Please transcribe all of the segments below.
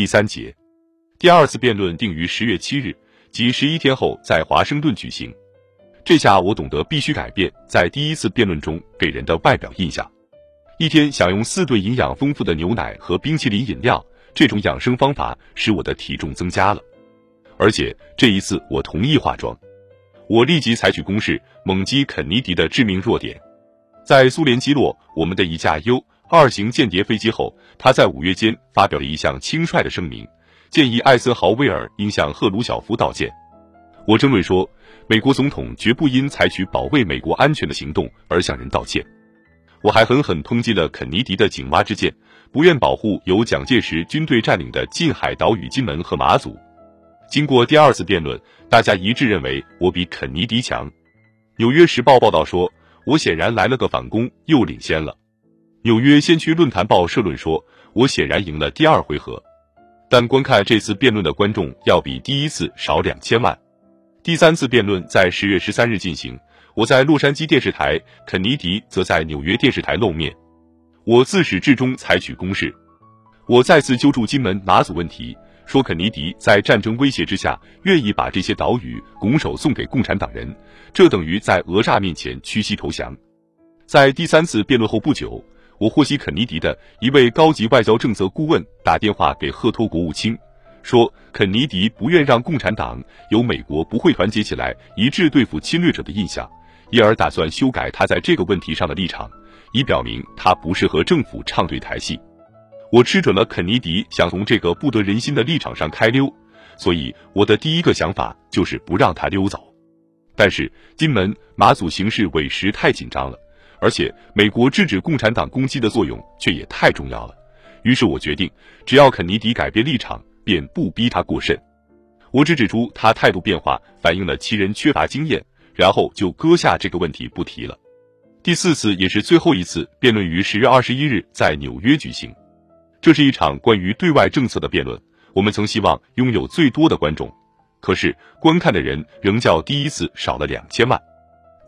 第三节。第二次辩论定于十月七日，即十一天后在华盛顿举行。这下我懂得必须改变在第一次辩论中给人的外表印象。一天享用四顿营养丰富的牛奶和冰淇淋饮料，这种养生方法使我的体重增加了。而且这一次我同意化妆，我立即采取攻势，猛击肯尼迪的致命弱点。在苏联击落我们的一架 U 二型间谍飞机后，他在五月间发表了一项轻率的声明，建议艾森豪威尔应向赫鲁晓夫道歉。我争论说，美国总统绝不因采取保卫美国安全的行动而向人道歉。我还狠狠抨击了肯尼迪的井蛙之见，不愿保护由蒋介石军队占领的近海岛屿金门和马祖。经过第二次辩论，大家一致认为我比肯尼迪强。《纽约时报》报道说，我显然来了个反攻，又领先了。《纽约先驱论坛报》社论说，我显然赢了第二回合。但观看这次辩论的观众要比第一次少两千万。第三次辩论在十月十三日进行。我在洛杉矶电视台，肯尼迪则在纽约电视台露面。我自始至终采取攻势。我再次揪住金门、马祖问题，说肯尼迪在战争威胁之下，愿意把这些岛屿拱手送给共产党人，这等于在讹诈面前屈膝投降。在第三次辩论后不久，我获悉肯尼迪的一位高级外交政策顾问打电话给赫托国务卿，说肯尼迪不愿让共产党有美国不会团结起来一致对付侵略者的印象。因而打算修改他在这个问题上的立场，以表明他不是和政府唱对台戏。我吃准了肯尼迪想从这个不得人心的立场上开溜，所以我的第一个想法就是不让他溜走。但是金门、马祖形势委实太紧张了，而且美国制止共产党攻击的作用却也太重要了。于是我决定，只要肯尼迪改变立场，便不逼他过甚。我只指出他态度变化反映了其人缺乏经验。然后就搁下这个问题不提了。第四次也是最后一次辩论于十月二十一日在纽约举行，这是一场关于对外政策的辩论。我们曾希望拥有最多的观众，可是观看的人仍较第一次少了两千万。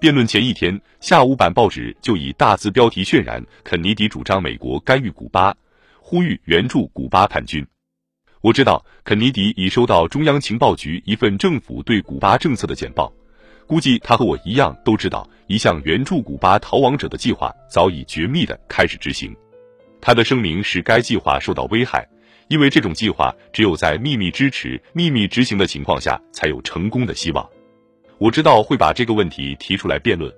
辩论前一天下午版报纸就以大字标题渲染肯尼迪主张美国干预古巴，呼吁援助古巴叛军。我知道肯尼迪已收到中央情报局一份政府对古巴政策的简报。估计他和我一样都知道，一项援助古巴逃亡者的计划早已绝密的开始执行。他的声明使该计划受到危害，因为这种计划只有在秘密支持、秘密执行的情况下才有成功的希望。我知道会把这个问题提出来辩论。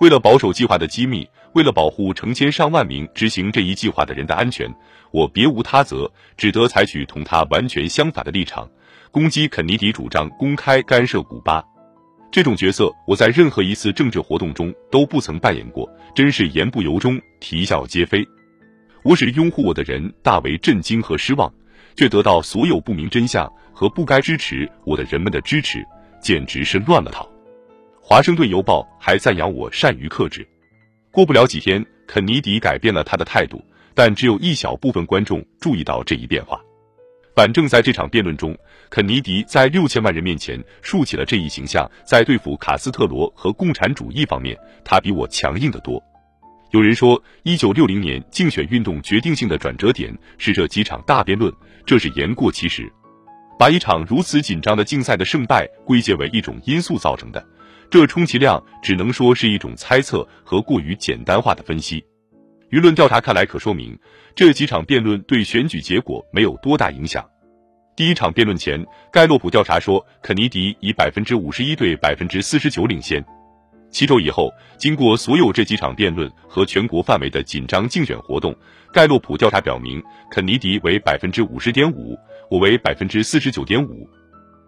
为了保守计划的机密，为了保护成千上万名执行这一计划的人的安全，我别无他择，只得采取同他完全相反的立场，攻击肯尼迪主张公开干涉古巴。这种角色，我在任何一次政治活动中都不曾扮演过，真是言不由衷，啼笑皆非。我使拥护我的人大为震惊和失望，却得到所有不明真相和不该支持我的人们的支持，简直是乱了套。华盛顿邮报还赞扬我善于克制。过不了几天，肯尼迪改变了他的态度，但只有一小部分观众注意到这一变化。反正在这场辩论中，肯尼迪在六千万人面前竖起了这一形象，在对付卡斯特罗和共产主义方面，他比我强硬得多。有人说，一九六零年竞选运动决定性的转折点是这几场大辩论，这是言过其实。把一场如此紧张的竞赛的胜败归结为一种因素造成的，这充其量只能说是一种猜测和过于简单化的分析。舆论调查看来可说明。这几场辩论对选举结果没有多大影响。第一场辩论前，盖洛普调查说肯尼迪以百分之五十一对百分之四十九领先。七周以后，经过所有这几场辩论和全国范围的紧张竞选活动，盖洛普调查表明肯尼迪为百分之五十点五，我为百分之四十九点五。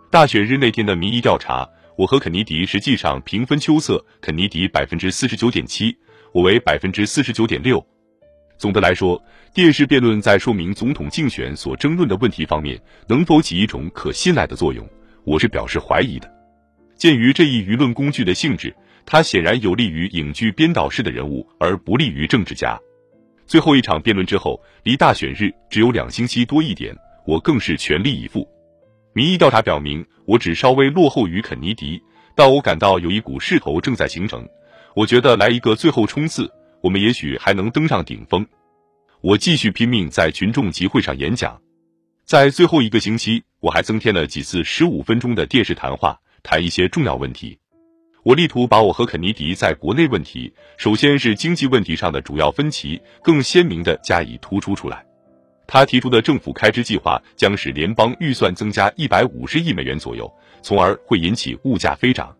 大选日那天的民意调查，我和肯尼迪实际上平分秋色，肯尼迪百分之四十九点七，我为百分之四十九点六。总的来说，电视辩论在说明总统竞选所争论的问题方面能否起一种可信赖的作用，我是表示怀疑的。鉴于这一舆论工具的性质，它显然有利于影剧编导式的人物，而不利于政治家。最后一场辩论之后，离大选日只有两星期多一点，我更是全力以赴。民意调查表明，我只稍微落后于肯尼迪，但我感到有一股势头正在形成。我觉得来一个最后冲刺。我们也许还能登上顶峰。我继续拼命在群众集会上演讲。在最后一个星期，我还增添了几次十五分钟的电视谈话，谈一些重要问题。我力图把我和肯尼迪在国内问题，首先是经济问题上的主要分歧，更鲜明地加以突出出来。他提出的政府开支计划将使联邦预算增加一百五十亿美元左右，从而会引起物价飞涨。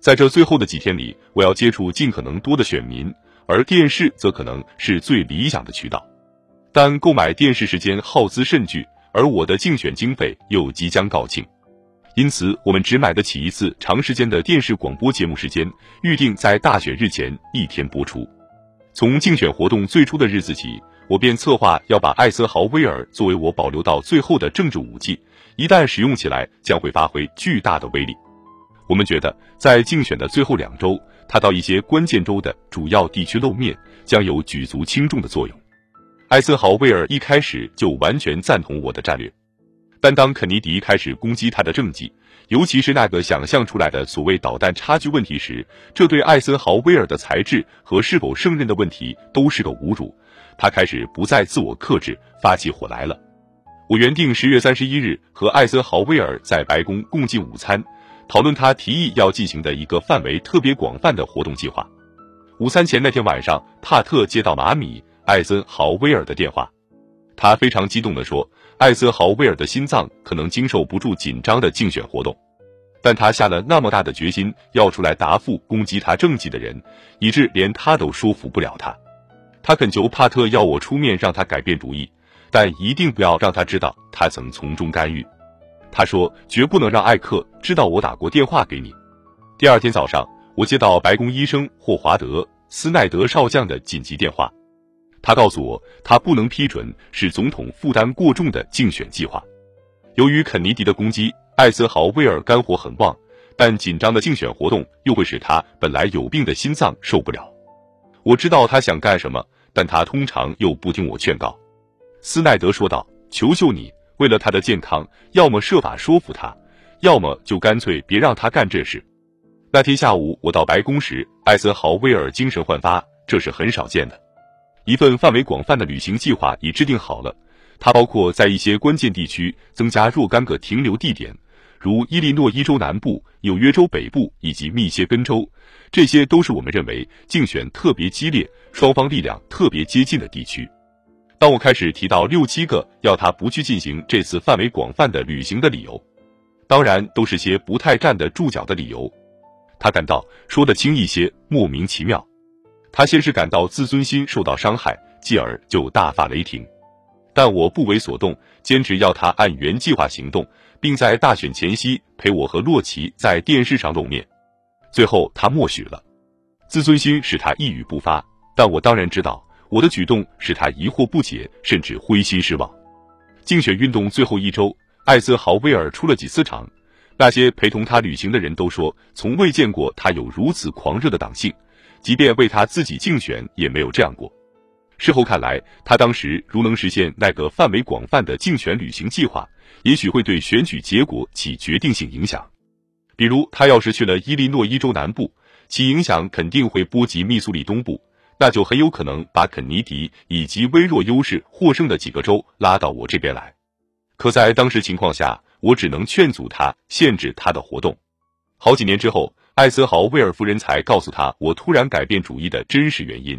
在这最后的几天里，我要接触尽可能多的选民，而电视则可能是最理想的渠道。但购买电视时间耗资甚巨，而我的竞选经费又即将告罄。因此，我们只买得起一次长时间的电视广播节目时间，预定在大选日前一天播出。从竞选活动最初的日子起，我便策划要把艾森豪威尔作为我保留到最后的政治武器，一旦使用起来，将会发挥巨大的威力。我们觉得，在竞选的最后两周，他到一些关键州的主要地区露面，将有举足轻重的作用。艾森豪威尔一开始就完全赞同我的战略。但当肯尼迪开始攻击他的政绩，尤其是那个想象出来的所谓导弹差距问题时，这对艾森豪威尔的才智和是否胜任的问题都是个侮辱。他开始不再自我克制，发起火来了。我原定十月三十一日和艾森豪威尔在白宫共进午餐，讨论他提议要进行的一个范围特别广泛的活动计划。午餐前那天晚上，帕特接到马米艾森豪威尔的电话，他非常激动地说。艾森豪威尔的心脏可能经受不住紧张的竞选活动，但他下了那么大的决心要出来答复攻击他政绩的人，以致连他都说服不了他。他恳求帕特要我出面让他改变主意，但一定不要让他知道他曾从中干预。他说绝不能让艾克知道我打过电话给你。第二天早上，我接到白宫医生霍华德·斯奈德少将的紧急电话。他告诉我，他不能批准使总统负担过重的竞选计划。由于肯尼迪的攻击，艾森豪威尔肝火很旺，但紧张的竞选活动又会使他本来有病的心脏受不了。我知道他想干什么，但他通常又不听我劝告。斯奈德说道：“求求你，为了他的健康，要么设法说服他，要么就干脆别让他干这事。”那天下午我到白宫时，艾森豪威尔精神焕发，这是很少见的。一份范围广泛的旅行计划已制定好了，它包括在一些关键地区增加若干个停留地点，如伊利诺伊州南部、纽约州北部以及密歇根州，这些都是我们认为竞选特别激烈、双方力量特别接近的地区。当我开始提到六七个要他不去进行这次范围广泛的旅行的理由，当然都是些不太站得住脚的理由，他感到说得轻一些，莫名其妙。他先是感到自尊心受到伤害，继而就大发雷霆，但我不为所动，坚持要他按原计划行动，并在大选前夕陪我和洛奇在电视上露面。最后他默许了，自尊心使他一语不发，但我当然知道我的举动使他疑惑不解，甚至灰心失望。竞选运动最后一周，艾森豪威尔出了几次场，那些陪同他旅行的人都说，从未见过他有如此狂热的党性。即便为他自己竞选，也没有这样过。事后看来，他当时如能实现那个范围广泛的竞选旅行计划，也许会对选举结果起决定性影响。比如，他要是去了伊利诺伊州南部，其影响肯定会波及密苏里东部，那就很有可能把肯尼迪以及微弱优势获胜的几个州拉到我这边来。可在当时情况下，我只能劝阻他，限制他的活动。好几年之后。艾森豪威尔夫人才告诉他我突然改变主意的真实原因。